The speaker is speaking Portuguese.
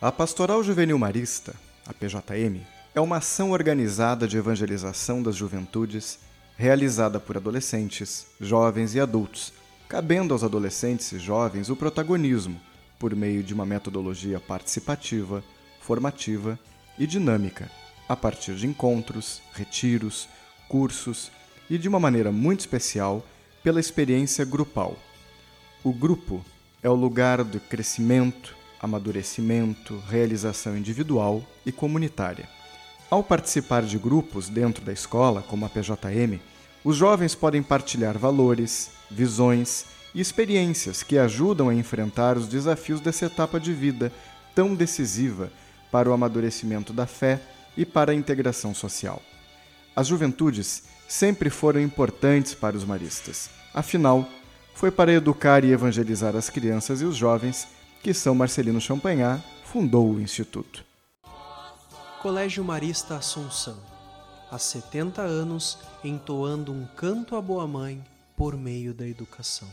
A Pastoral Juvenil Marista, a PJM, é uma ação organizada de evangelização das juventudes realizada por adolescentes, jovens e adultos, cabendo aos adolescentes e jovens o protagonismo por meio de uma metodologia participativa, formativa e dinâmica, a partir de encontros, retiros, cursos e, de uma maneira muito especial, pela experiência grupal. O grupo é o lugar do crescimento, amadurecimento, realização individual e comunitária. Ao participar de grupos dentro da escola, como a PJM, os jovens podem partilhar valores, visões e experiências que ajudam a enfrentar os desafios dessa etapa de vida tão decisiva para o amadurecimento da fé e para a integração social. As juventudes sempre foram importantes para os maristas. Afinal, foi para educar e evangelizar as crianças e os jovens que São Marcelino Champagnat fundou o Instituto. Colégio Marista Assunção. Há 70 anos, entoando um canto à boa mãe por meio da educação.